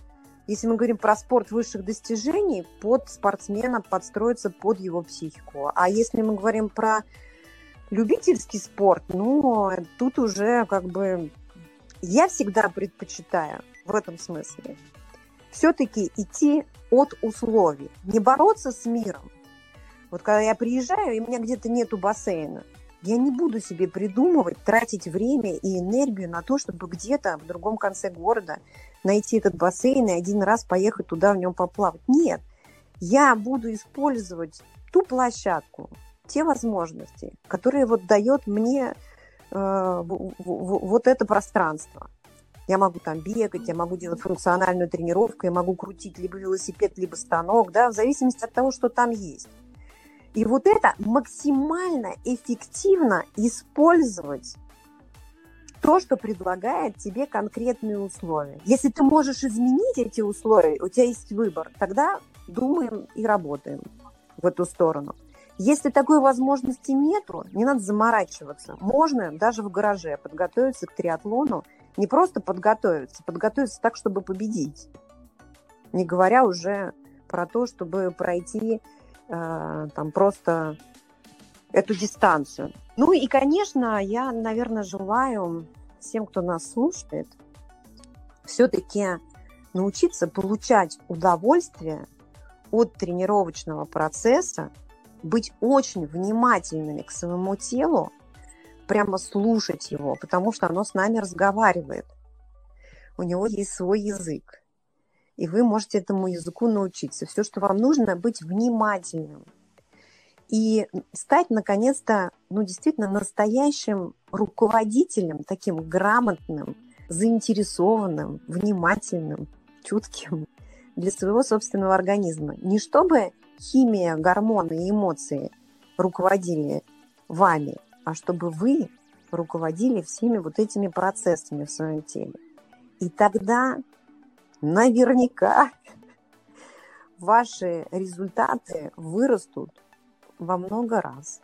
если мы говорим про спорт высших достижений, под спортсмена подстроиться под его психику. А если мы говорим про Любительский спорт, ну, тут уже как бы я всегда предпочитаю в этом смысле все-таки идти от условий, не бороться с миром. Вот когда я приезжаю, и у меня где-то нету бассейна, я не буду себе придумывать, тратить время и энергию на то, чтобы где-то в другом конце города найти этот бассейн и один раз поехать туда в нем поплавать. Нет, я буду использовать ту площадку, те возможности, которые вот дает мне э, вот это пространство. Я могу там бегать, я могу делать функциональную тренировку, я могу крутить либо велосипед, либо станок, да, в зависимости от того, что там есть. И вот это максимально эффективно использовать то, что предлагает тебе конкретные условия. Если ты можешь изменить эти условия, у тебя есть выбор, тогда думаем и работаем в эту сторону. Если такой возможности нету, не надо заморачиваться. Можно даже в гараже подготовиться к триатлону. Не просто подготовиться, подготовиться так, чтобы победить. Не говоря уже про то, чтобы пройти э, там просто эту дистанцию. Ну и, конечно, я, наверное, желаю всем, кто нас слушает, все-таки научиться получать удовольствие от тренировочного процесса, быть очень внимательными к своему телу, прямо слушать его, потому что оно с нами разговаривает. У него есть свой язык. И вы можете этому языку научиться. Все, что вам нужно, быть внимательным. и стать, наконец-то, ну, действительно настоящим руководителем, таким грамотным, заинтересованным, внимательным, чутким для своего собственного организма. Не чтобы химия, гормоны и эмоции руководили вами, а чтобы вы руководили всеми вот этими процессами в своем теле. И тогда наверняка ваши результаты вырастут во много раз.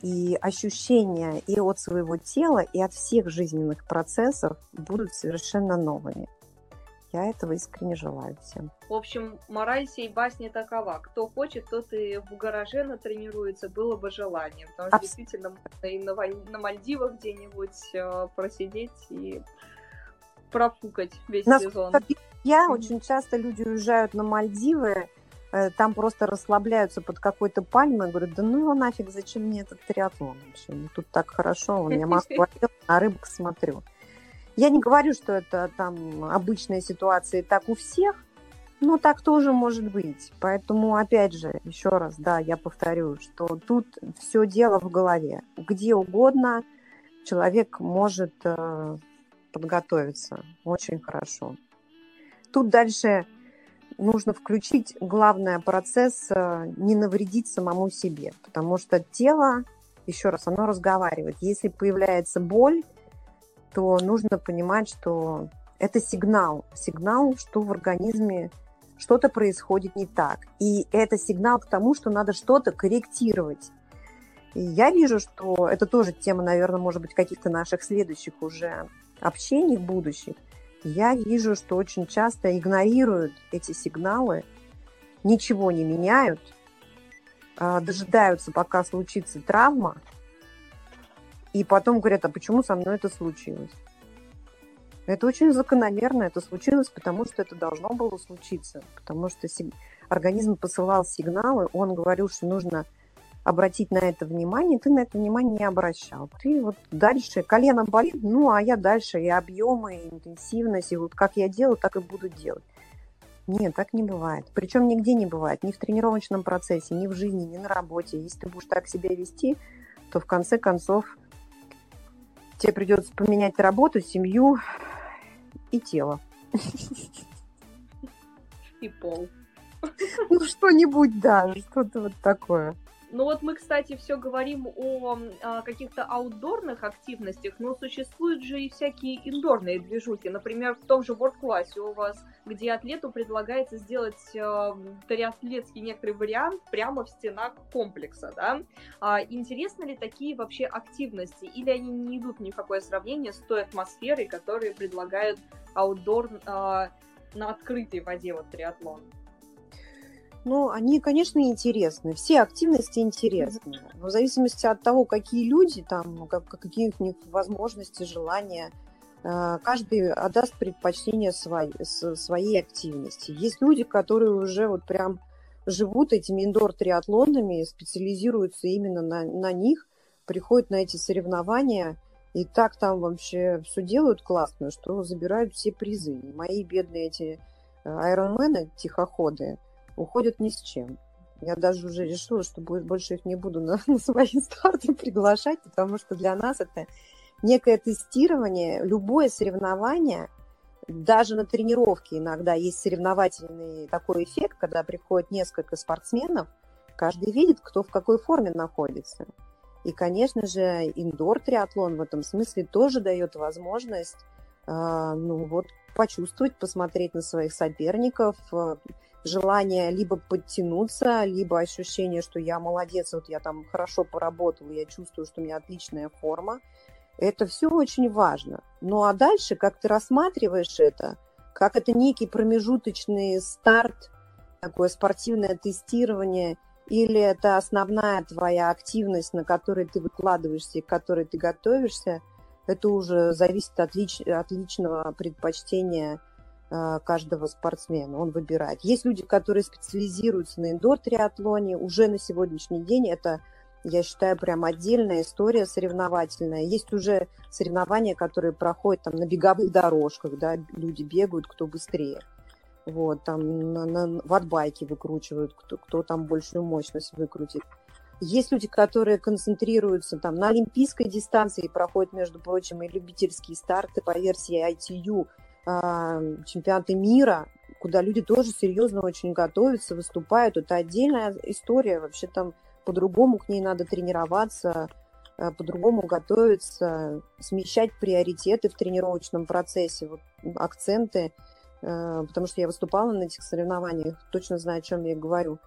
И ощущения и от своего тела, и от всех жизненных процессов будут совершенно новыми. Я этого искренне желаю всем. В общем, мораль сей басни такова. Кто хочет, тот и в гараже натренируется, было бы желание. Потому что Абс... действительно можно и на, на Мальдивах где-нибудь э, просидеть и профукать весь сезон. Я mm-hmm. очень часто люди уезжают на Мальдивы, э, там просто расслабляются под какой-то пальмой, говорят, да ну его нафиг, зачем мне этот триатлон вообще? Мне тут так хорошо, у меня Москва, на рыбок смотрю. Я не говорю, что это там обычная ситуация, так у всех, но так тоже может быть. Поэтому, опять же, еще раз, да, я повторю, что тут все дело в голове. Где угодно человек может э, подготовиться очень хорошо. Тут дальше нужно включить главный процесс э, не навредить самому себе, потому что тело, еще раз, оно разговаривает. Если появляется боль, то нужно понимать, что это сигнал, сигнал, что в организме что-то происходит не так. И это сигнал к тому, что надо что-то корректировать. И я вижу, что это тоже тема, наверное, может быть, каких-то наших следующих уже общений будущих. Я вижу, что очень часто игнорируют эти сигналы, ничего не меняют, а, дожидаются, пока случится травма, и потом говорят, а почему со мной это случилось? Это очень закономерно, это случилось, потому что это должно было случиться, потому что организм посылал сигналы, он говорил, что нужно обратить на это внимание, ты на это внимание не обращал. Ты вот дальше, колено болит, ну, а я дальше и объемы, и интенсивность, и вот как я делаю, так и буду делать. Нет, так не бывает. Причем нигде не бывает, ни в тренировочном процессе, ни в жизни, ни на работе. Если ты будешь так себя вести, то в конце концов тебе придется поменять работу, семью и тело. И пол. Ну, что-нибудь, да, что-то вот такое. Ну вот мы, кстати, все говорим о, о а, каких-то аутдорных активностях, но существуют же и всякие индорные движухи. Например, в том же ворд-классе у вас, где атлету предлагается сделать э, триатлетский некоторый вариант прямо в стенах комплекса, да? А, интересны ли такие вообще активности, или они не идут ни в какое сравнение с той атмосферой, которую предлагают аутдор э, на открытой воде вот триатлон? Ну, они, конечно, интересны. Все активности интересны. В зависимости от того, какие люди там, ну, как, какие у них возможности, желания, э, каждый отдаст предпочтение своей, своей активности. Есть люди, которые уже вот прям живут этими индор-триатлонами, специализируются именно на, на них, приходят на эти соревнования и так там вообще все делают классно, что забирают все призы. мои бедные эти э, айронмены, тихоходы, уходят ни с чем. Я даже уже решила, что больше их не буду на, на свои старты приглашать, потому что для нас это некое тестирование, любое соревнование, даже на тренировке иногда есть соревновательный такой эффект, когда приходит несколько спортсменов, каждый видит, кто в какой форме находится. И, конечно же, индор-триатлон в этом смысле тоже дает возможность э, ну, вот, почувствовать, посмотреть на своих соперников, э, желание либо подтянуться, либо ощущение, что я молодец, вот я там хорошо поработал, я чувствую, что у меня отличная форма. Это все очень важно. Ну а дальше, как ты рассматриваешь это, как это некий промежуточный старт, такое спортивное тестирование, или это основная твоя активность, на которой ты выкладываешься и к которой ты готовишься, это уже зависит от, лич, от личного предпочтения каждого спортсмена, он выбирает. Есть люди, которые специализируются на индор-триатлоне, уже на сегодняшний день это, я считаю, прям отдельная история соревновательная. Есть уже соревнования, которые проходят там на беговых дорожках, да, люди бегают, кто быстрее. Вот, там на, на ватбайке выкручивают, кто, кто там большую мощность выкрутит. Есть люди, которые концентрируются там на олимпийской дистанции и проходят, между прочим, и любительские старты по версии ITU, э, чемпионаты мира, куда люди тоже серьезно очень готовятся, выступают. Это отдельная история. Вообще там по-другому к ней надо тренироваться, э, по-другому готовиться, смещать приоритеты в тренировочном процессе, вот, акценты, э, потому что я выступала на этих соревнованиях, точно знаю, о чем я говорю.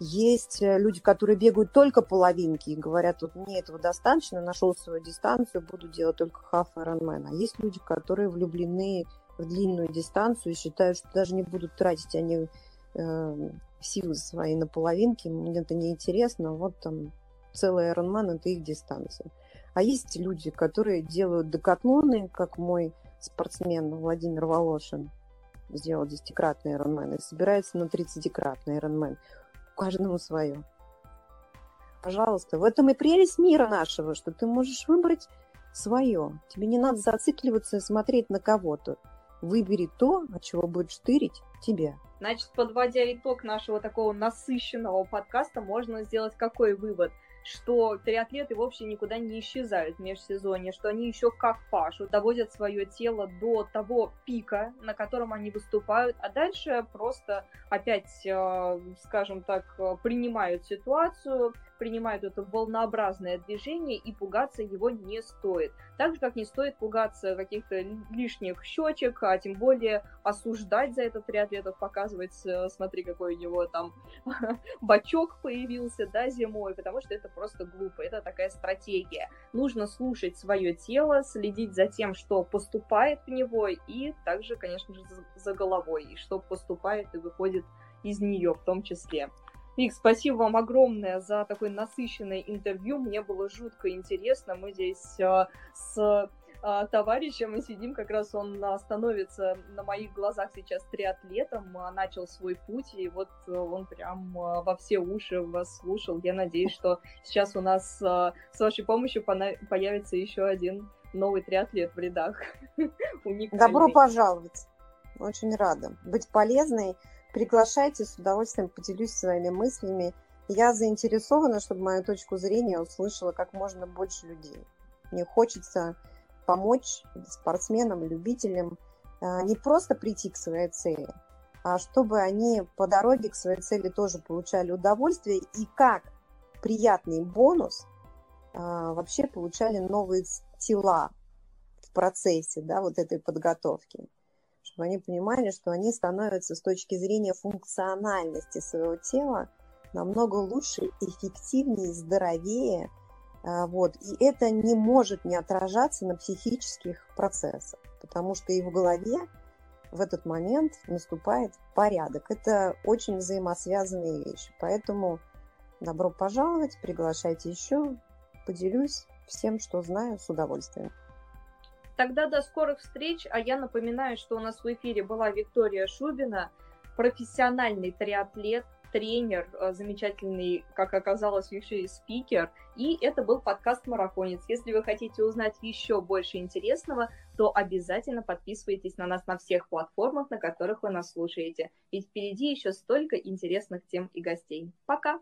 Есть э, люди, которые бегают только половинки и говорят, вот мне этого достаточно, нашел свою дистанцию, буду делать только half Ironman. А есть люди, которые влюблены в длинную дистанцию и считают, что даже не будут тратить они э, силы свои на половинки, мне это неинтересно, вот там целый Ironman – это их дистанция. А есть люди, которые делают декатлоны, как мой спортсмен Владимир Волошин сделал десятикратный Ironman и собирается на 30-кратный Ironman каждому свое. Пожалуйста, в этом и прелесть мира нашего, что ты можешь выбрать свое. Тебе не надо зацикливаться и смотреть на кого-то. Выбери то, от чего будет штырить тебе. Значит, подводя итог нашего такого насыщенного подкаста, можно сделать какой вывод? что триатлеты вовсе никуда не исчезают в межсезонье, что они еще как пашут, доводят свое тело до того пика, на котором они выступают, а дальше просто опять, э, скажем так, принимают ситуацию, принимают это волнообразное движение, и пугаться его не стоит. Так же, как не стоит пугаться каких-то лишних щечек, а тем более осуждать за это триатлетов, показывать, э, смотри, какой у него там бачок появился, да, зимой, потому что это просто глупо, это такая стратегия. Нужно слушать свое тело, следить за тем, что поступает в него, и также, конечно же, за головой, и что поступает и выходит из нее в том числе. Вик, спасибо вам огромное за такое насыщенное интервью. Мне было жутко интересно. Мы здесь э, с э, товарищем мы сидим, как раз он становится на моих глазах сейчас триатлетом, э, начал свой путь, и вот э, он прям во все уши вас слушал. Я надеюсь, что сейчас у нас э, с вашей помощью появится еще один новый триатлет в рядах. Добро пожаловать. Очень рада быть полезной. Приглашайте, с удовольствием поделюсь своими мыслями. Я заинтересована, чтобы мою точку зрения услышала как можно больше людей. Мне хочется помочь спортсменам, любителям а, не просто прийти к своей цели, а чтобы они по дороге к своей цели тоже получали удовольствие и как приятный бонус а, вообще получали новые тела в процессе да, вот этой подготовки чтобы они понимали, что они становятся с точки зрения функциональности своего тела намного лучше, эффективнее, здоровее. А, вот. И это не может не отражаться на психических процессах, потому что и в голове в этот момент наступает порядок. Это очень взаимосвязанные вещи. Поэтому добро пожаловать, приглашайте еще, поделюсь всем, что знаю, с удовольствием. Тогда до скорых встреч, а я напоминаю, что у нас в эфире была Виктория Шубина, профессиональный триатлет, тренер, э, замечательный, как оказалось, еще и спикер. И это был подкаст «Марафонец». Если вы хотите узнать еще больше интересного, то обязательно подписывайтесь на нас на всех платформах, на которых вы нас слушаете. Ведь впереди еще столько интересных тем и гостей. Пока!